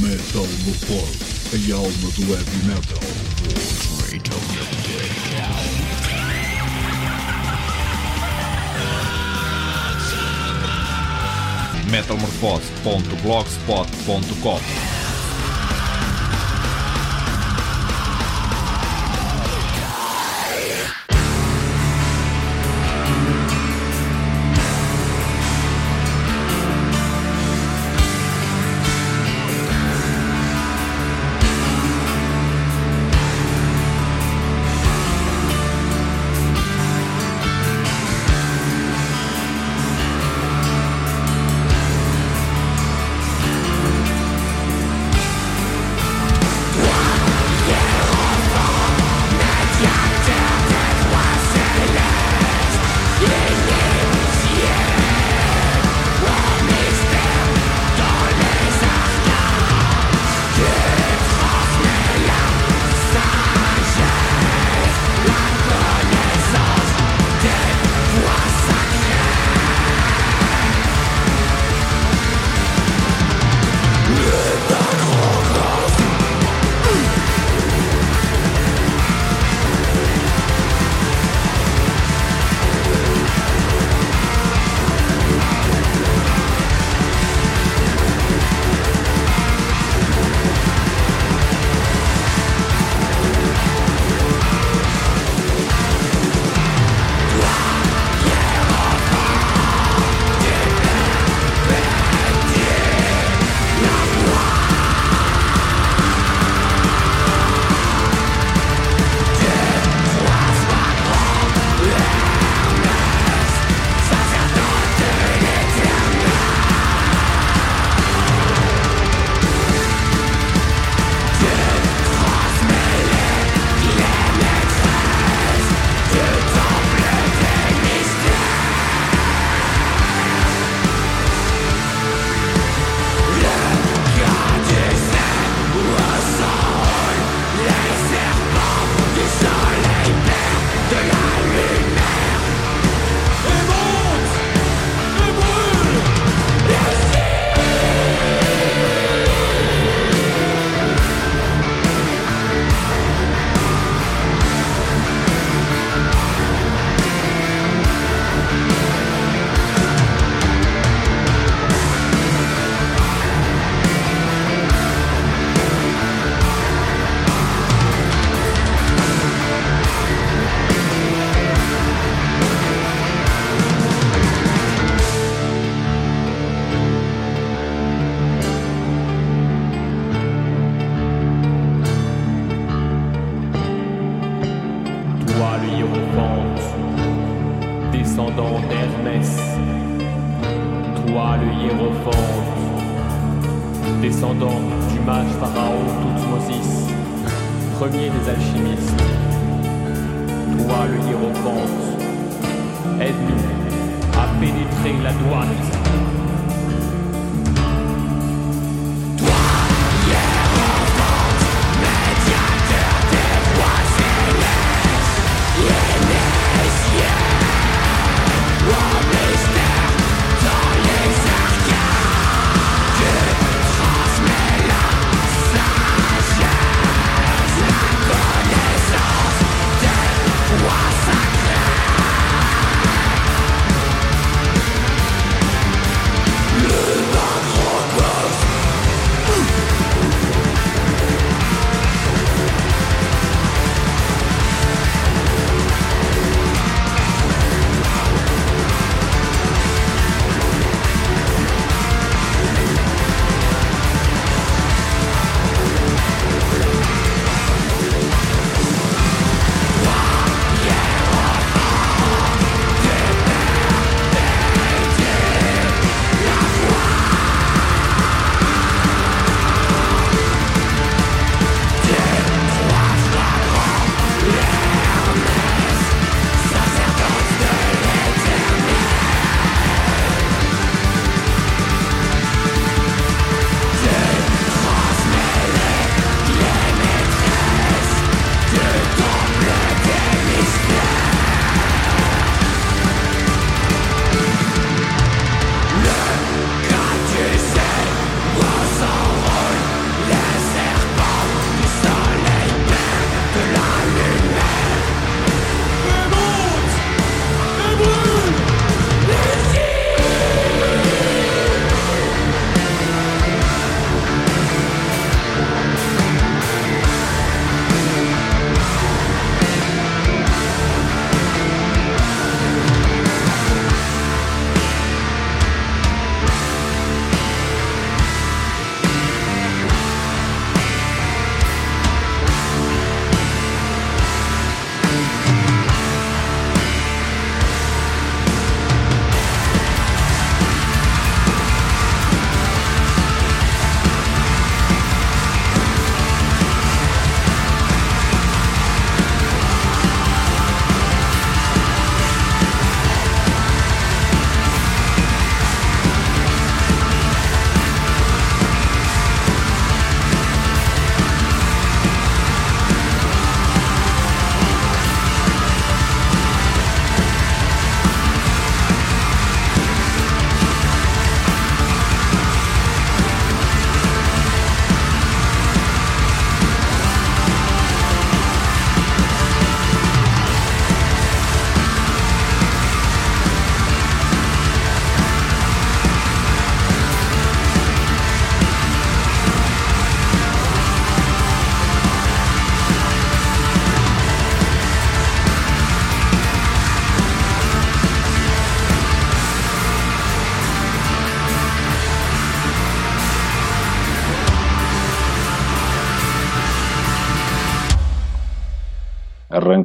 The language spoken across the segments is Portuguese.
Metal no Pod, a alma do heavy metal. metalmorfose.blogspot.com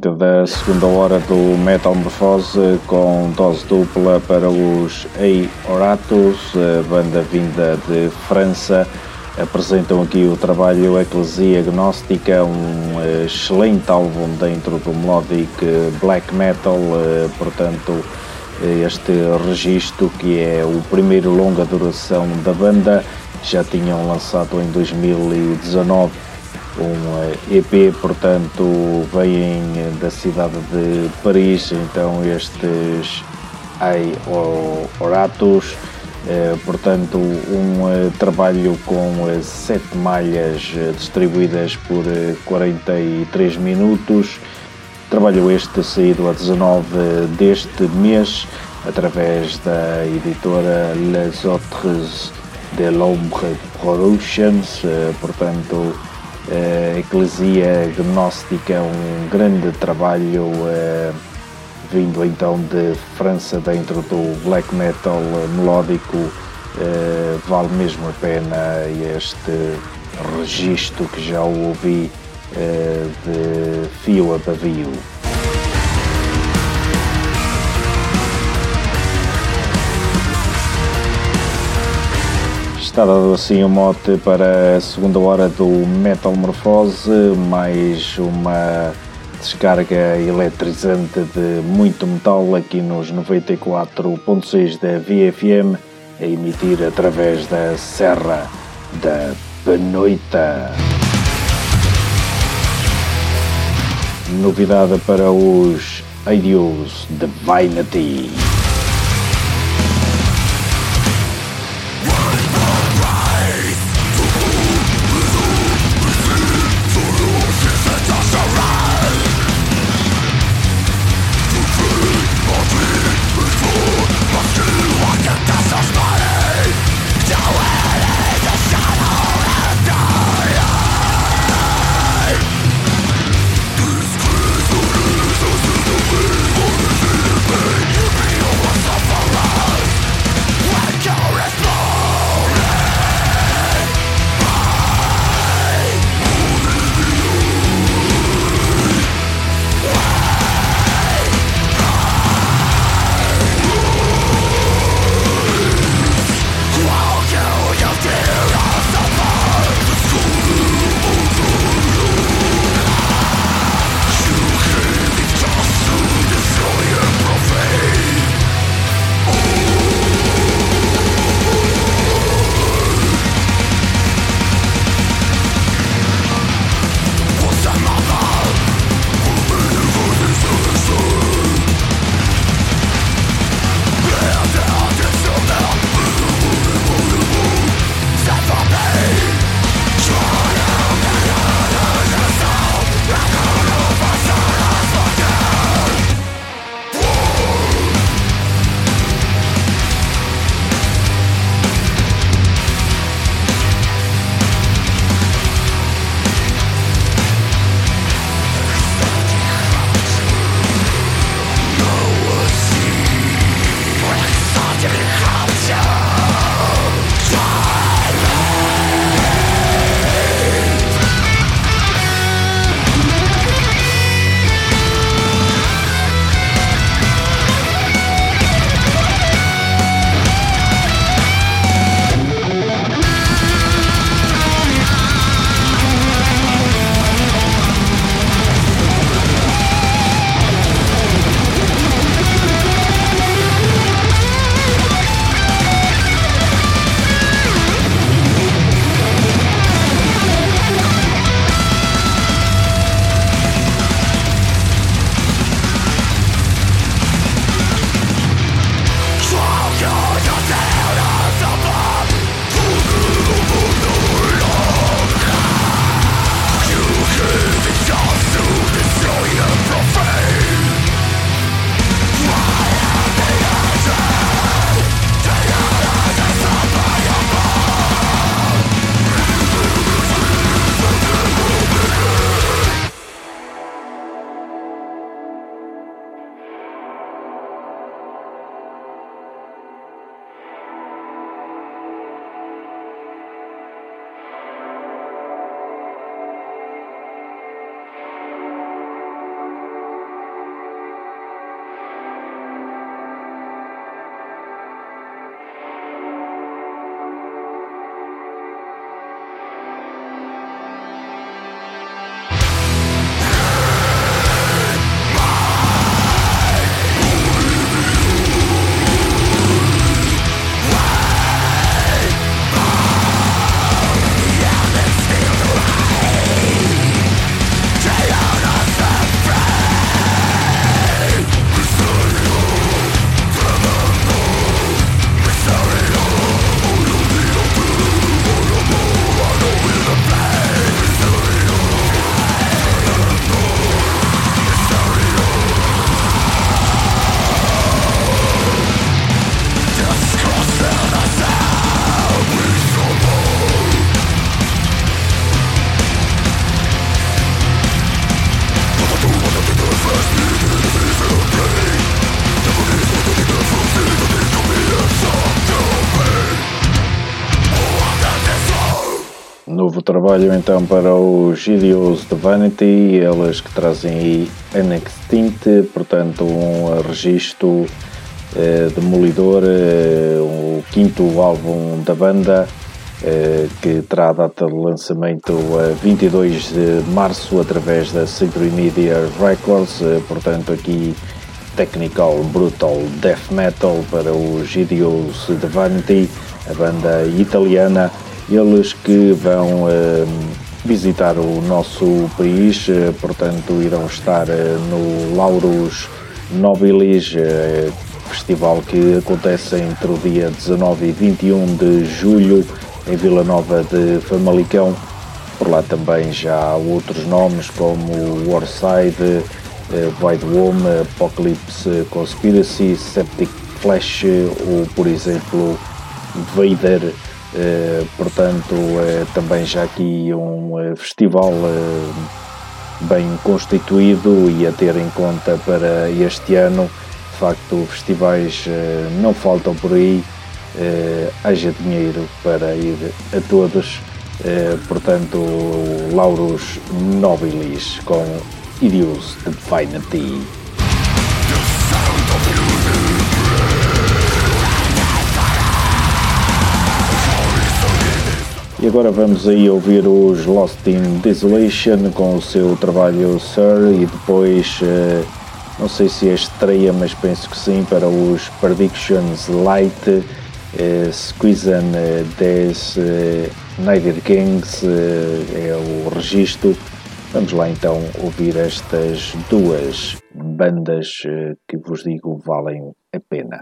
Arranque da segunda hora do Metal Morphose com dose dupla para os Oratus, banda vinda de França. Apresentam aqui o trabalho Eclesia Gnóstica, um excelente álbum dentro do melodic black metal, portanto, este registro que é o primeiro longa duração da banda. Já tinham lançado em 2019 um EP, eh, portanto, vêm da cidade de Paris, então estes Ai Oratus, eh, portanto, um eh, trabalho com sete malhas distribuídas por 43 minutos. Trabalho este saído a 19 deste mês através da editora Les Autres de l'Ombre Productions, portanto, uh, Eclesia Gnóstica, um grande trabalho uh, vindo então de França dentro do black metal melódico. Uh, vale mesmo a pena este registro que já ouvi de fio a pavio. Está dado assim o mote para a segunda hora do Metalmorfose, mais uma descarga eletrizante de muito metal aqui nos 94.6 da VFM, a emitir através da Serra da Penoita. Novidade para os Adios Divinity. Trabalho então para os Idios de Vanity, elas que trazem aí Unextinct, portanto um registro eh, demolidor, eh, o quinto álbum da banda, eh, que terá data de lançamento a 22 de março através da Century Media Records, eh, portanto aqui technical, brutal death metal para os Idios de Vanity, a banda italiana, eles que vão uh, visitar o nosso país, uh, portanto irão estar uh, no Laurus Nobilis, festival que acontece entre o dia 19 e 21 de julho em Vila Nova de Famalicão. Por lá também já há outros nomes como Warside, Void Womb, Apocalypse Conspiracy, Septic Flash ou, por exemplo, Vader. Uh, portanto, é também já aqui um uh, festival uh, bem constituído e a ter em conta para este ano. De facto, festivais não faltam por aí, haja dinheiro para ir a todos. portanto, Lauros Nobilis com Idios Divinity. E agora vamos aí ouvir os Lost in Desolation com o seu trabalho Sir e depois, não sei se é estreia, mas penso que sim, para os Predictions Light, Squeezan des Niger Kings é o registro Vamos lá então ouvir estas duas bandas eh, que vos digo valem a pena.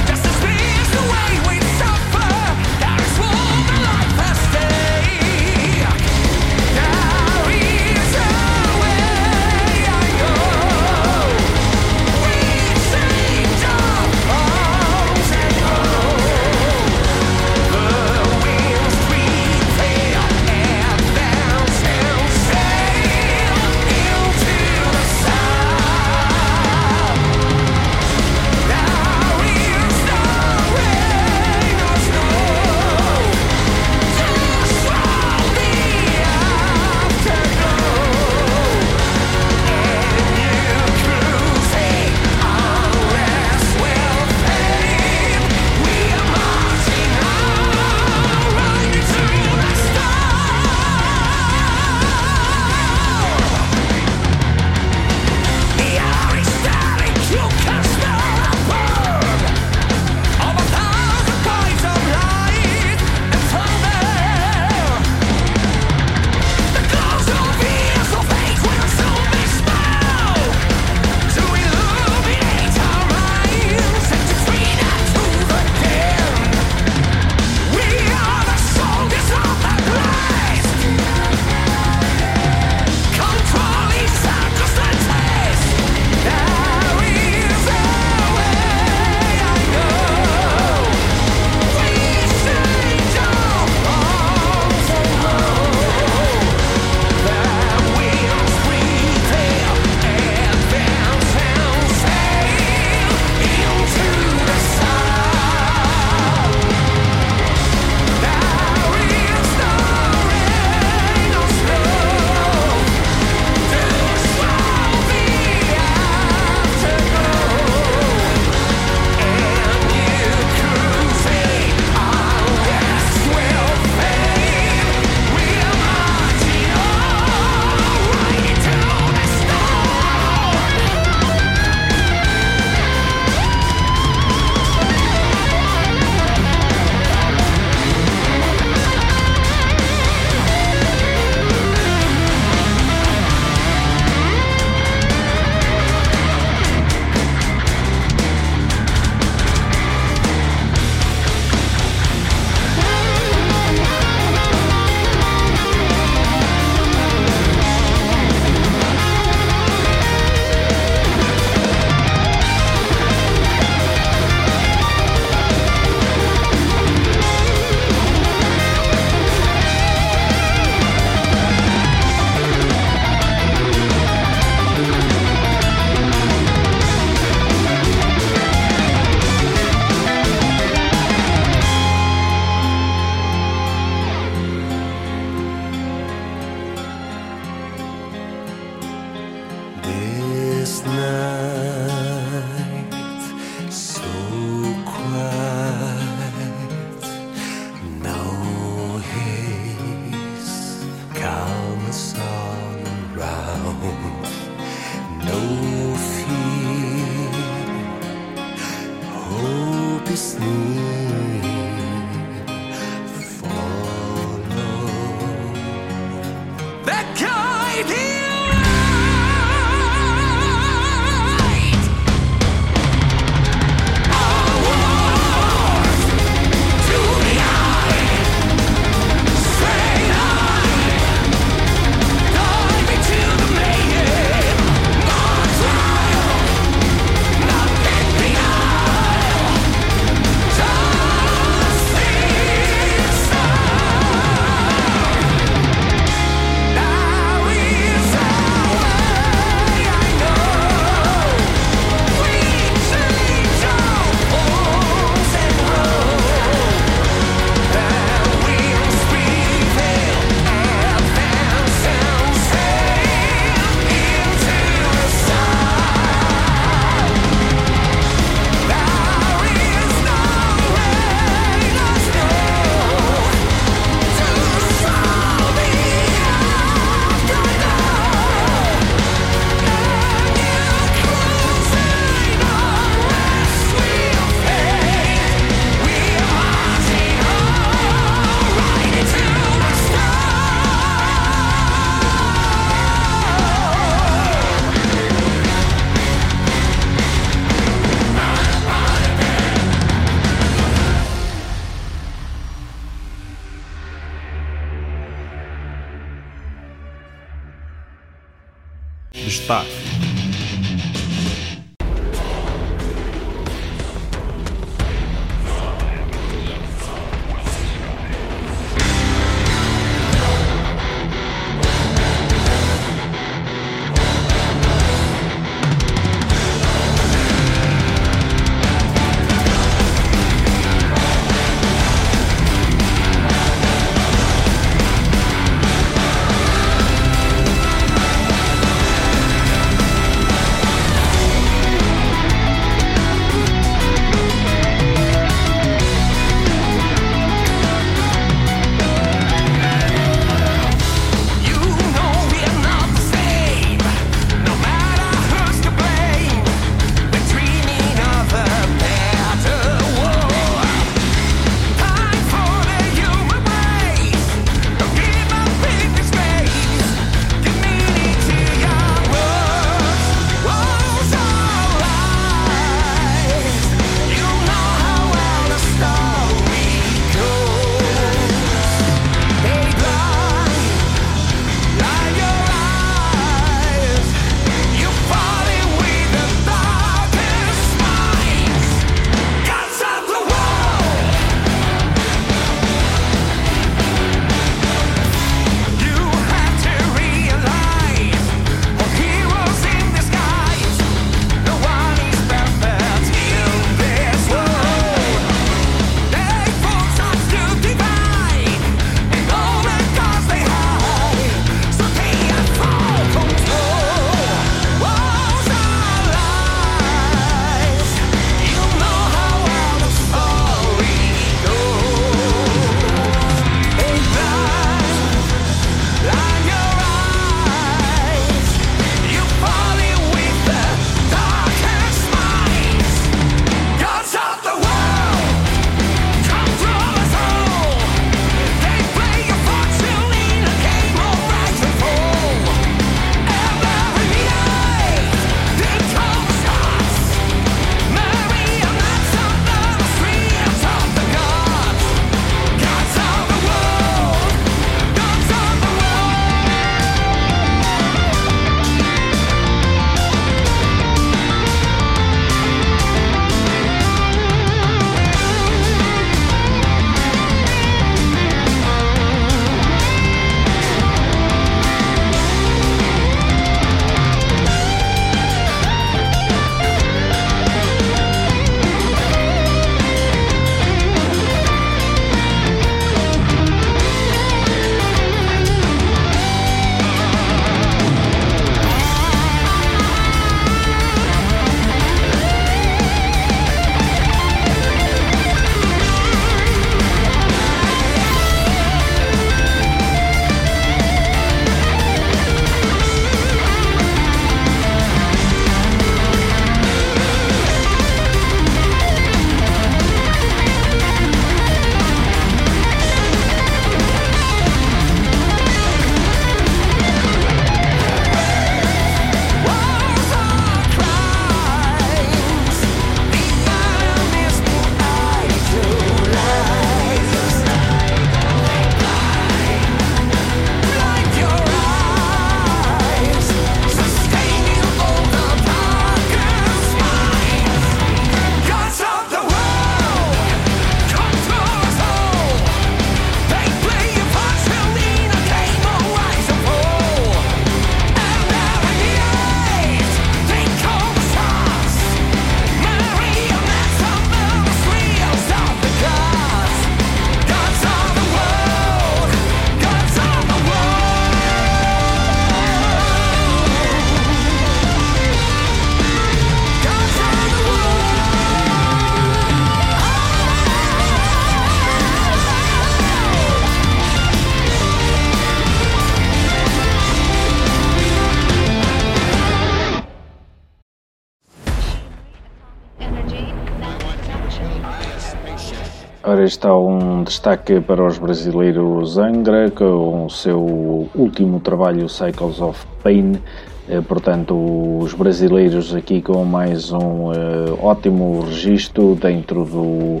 Ora, está um destaque para os brasileiros Angra, com o seu último trabalho Cycles of Pain. Eh, portanto, os brasileiros aqui com mais um uh, ótimo registro dentro do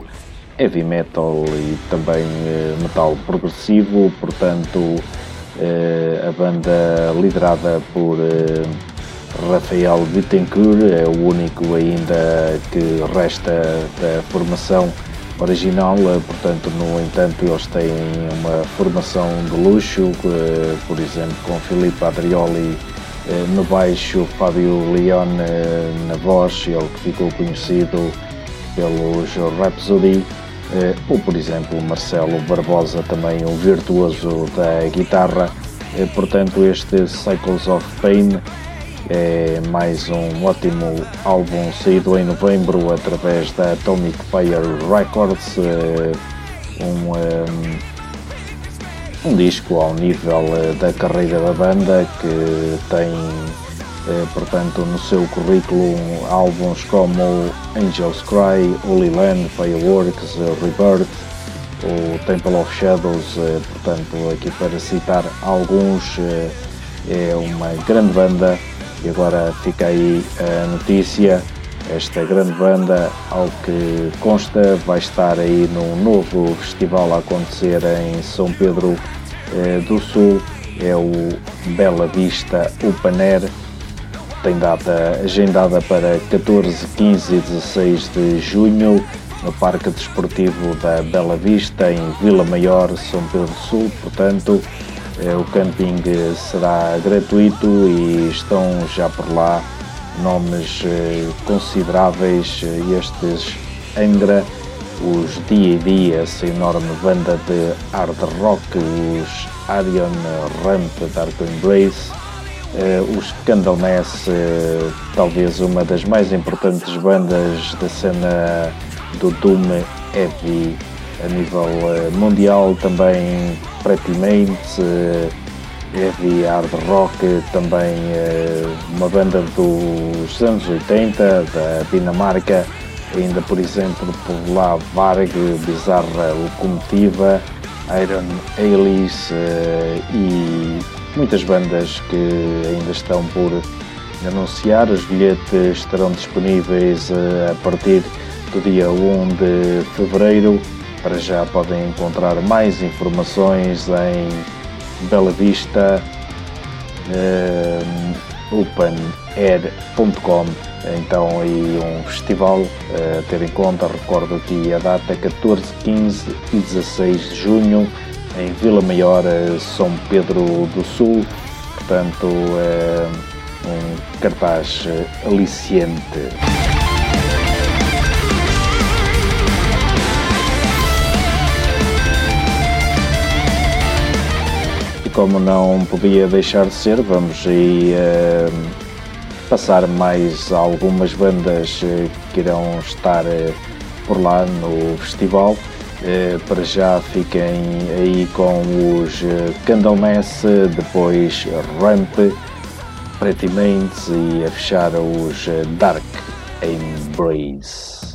heavy metal e também uh, metal progressivo. Portanto, uh, a banda liderada por Rafael Bittencourt é o único ainda que resta da formação original, eh, portanto, no entanto, eles têm uma formação de luxo, eh, por exemplo, com Filipe Adrioli eh, no baixo, Fábio Leone na voz, ele que ficou conhecido pelos Rhapsody, ou por exemplo, Marcelo Barbosa, também um virtuoso da guitarra. Portanto, este Cycles of Pain é mais um ótimo álbum saído em novembro através da Atomic Fire Records. É um, um, um disco ao nível eh, da carreira da banda que tem, eh, portanto, no seu currículo álbuns como Angels Cry, Holy Land, Fireworks, Rebirth, o Temple of Shadows, eh, portanto, aqui para citar alguns, é uma grande banda e agora fica aí a notícia. Esta grande banda, ao que consta, vai estar aí num novo festival a acontecer em São Pedro eh, do Sul. É o Bela Vista Air. Tem data agendada para 14, 15 e 16 de junho no Parque Desportivo da Bela Vista, em Vila Maior, São Pedro do Sul. Portanto, o camping será gratuito e estão já por lá nomes eh, consideráveis, eh, estes Angra, os D&D, essa enorme banda de hard rock, os Arion Ramp Dark Embrace, eh, os Candlemass, talvez uma das mais importantes bandas da cena do Doom Heavy a nível mundial, também Pretty uh, heavy hard rock, também uh, uma banda dos anos 80 da Dinamarca, ainda por exemplo por lá Varg, Bizarra Locomotiva, Iron Alice e muitas bandas que ainda estão por anunciar. Os bilhetes estarão disponíveis a partir do dia 1 de fevereiro para já podem encontrar mais informações em Bela Vista uh, openair.com então aí um festival uh, a ter em conta, recordo aqui a data 14, 15 e 16 de junho em Vila Maior, eh, São Pedro do Sul. Portanto um cartaz aliciente. Como não podia deixar de ser, vamos aí uh, passar mais algumas bandas uh, que irão estar uh, por lá no festival. para já fiquem aí com os Candlemass, depois Ramp, Pretty Mains e a fechar os Dark Embrace.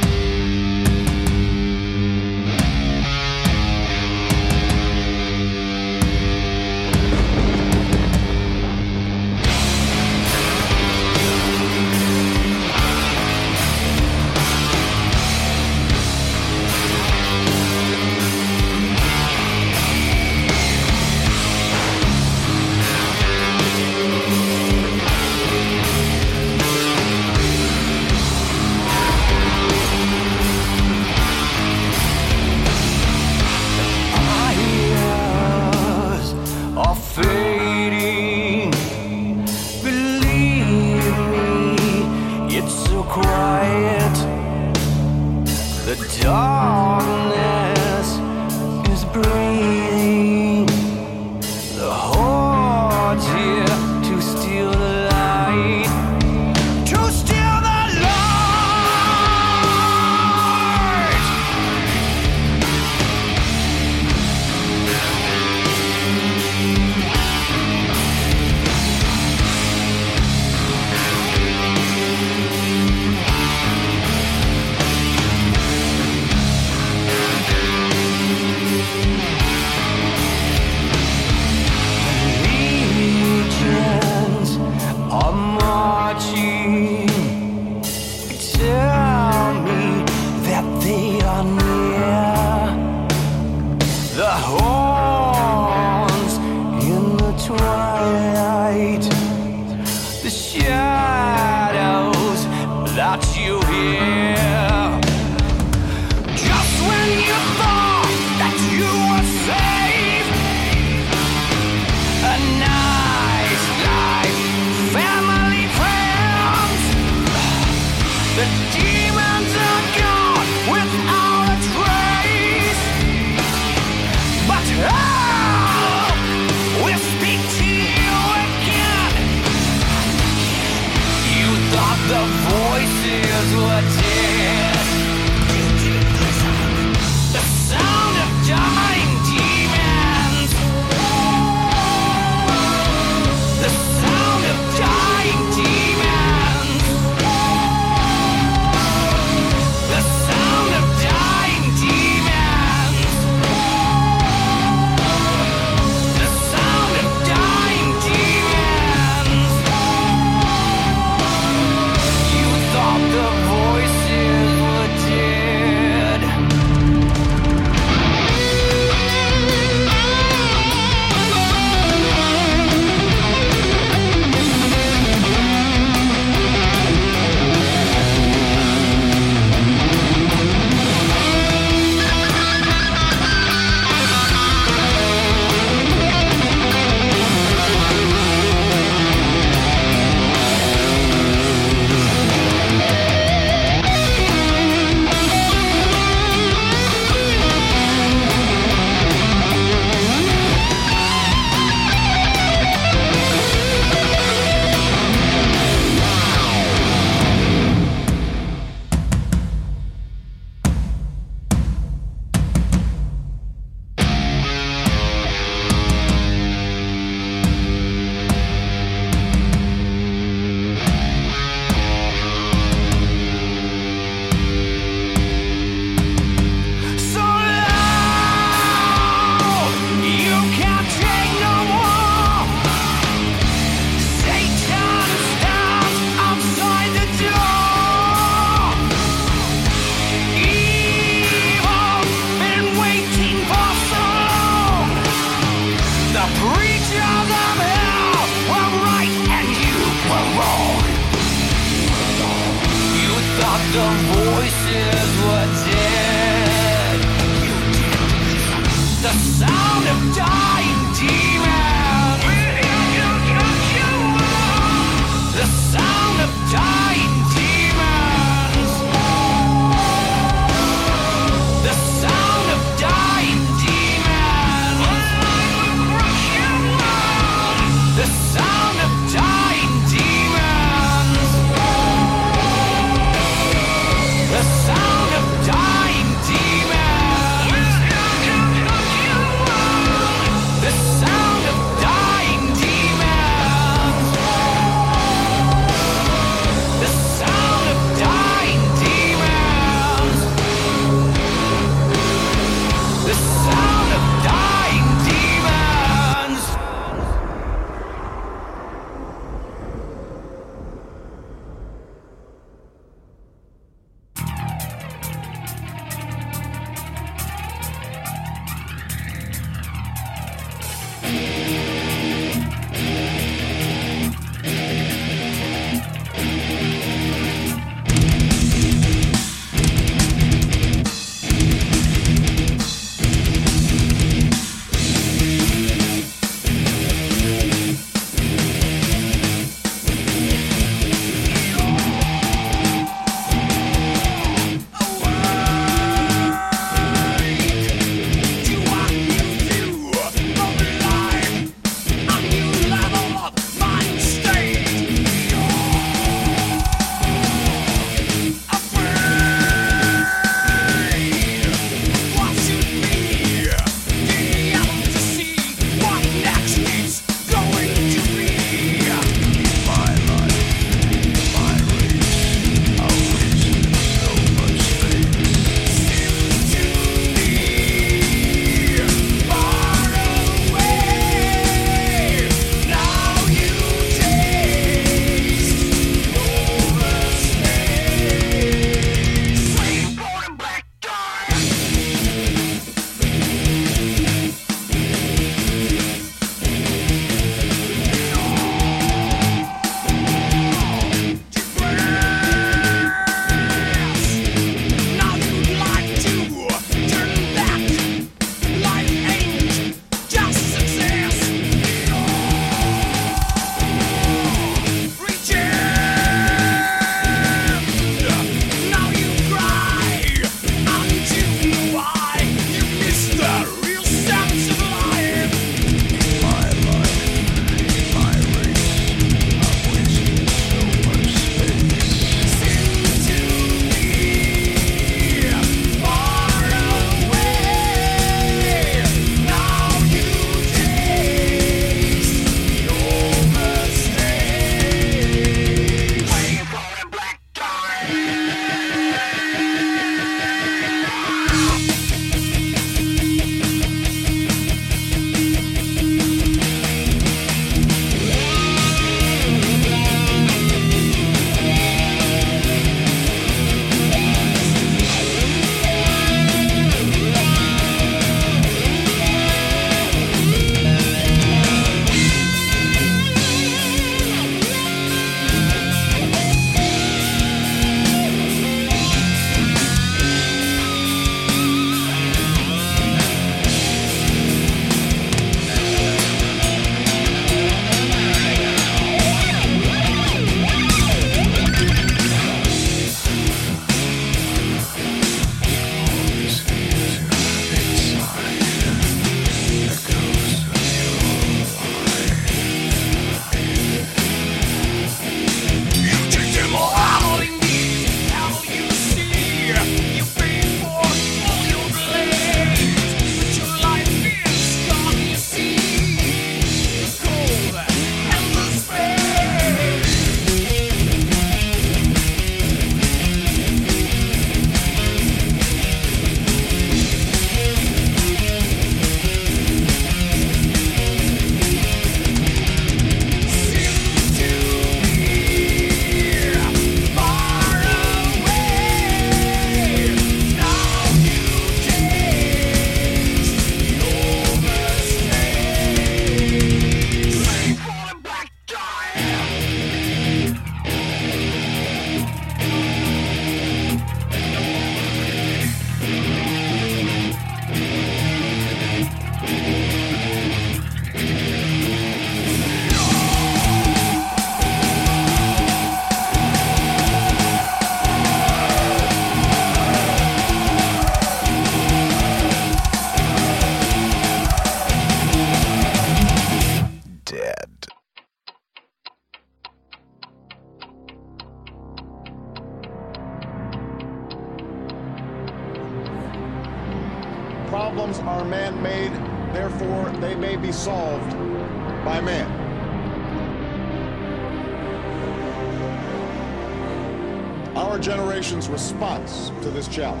Chow.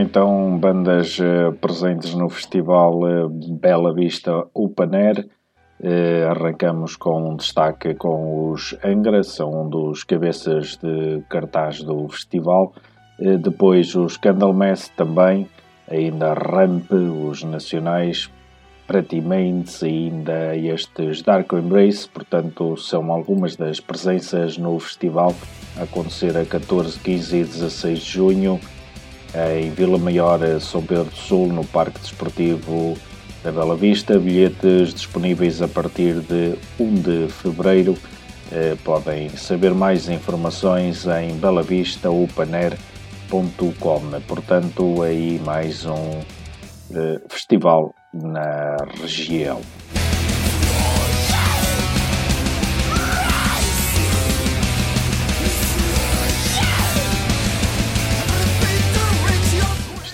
Então bandas uh, presentes no festival uh, Bela Vista Air. Uh, arrancamos com um destaque com os Angra, são um dos cabeças de cartaz do festival. depois os Candlemass também, ainda Ramp, os nacionais, Pretty Mains e ainda estes Dark Embrace, portanto são algumas das presenças no festival a acontecer a 14, 15 e 16 de junho em Vila Maior, São Pedro do Sul, no Parque Desportivo da Bela Vista. Bilhetes disponíveis a partir de 1 de fevereiro. Eh, podem saber mais informações em belavistaopenair.com. Portanto, aí mais um eh, festival na região.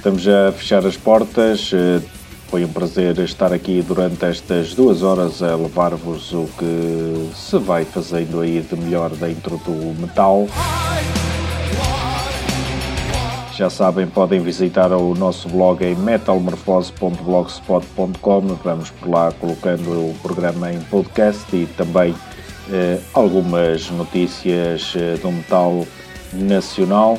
Estamos a fechar as portas. Eh, foi um prazer estar aqui durante estas duas horas a levar-vos o que se vai fazendo aí de melhor dentro do metal. Já sabem, podem visitar o nosso blog em metalmorfose.blogspot.com. Vamos por lá colocando o programa em podcast e também eh, algumas notícias eh, do metal nacional.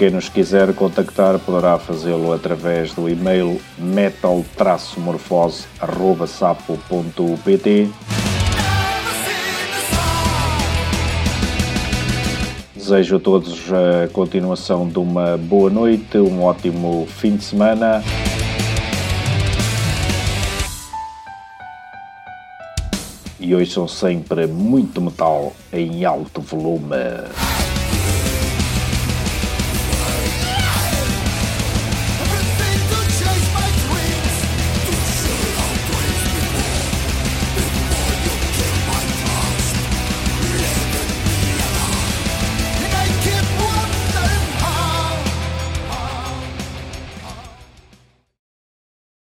Quem nos quiser contactar poderá fazê-lo através do e-mail metal-morfose.sapo.pt Desejo a todos a continuação de uma boa noite, um ótimo fim de semana. E hoje são sempre muito metal em alto volume.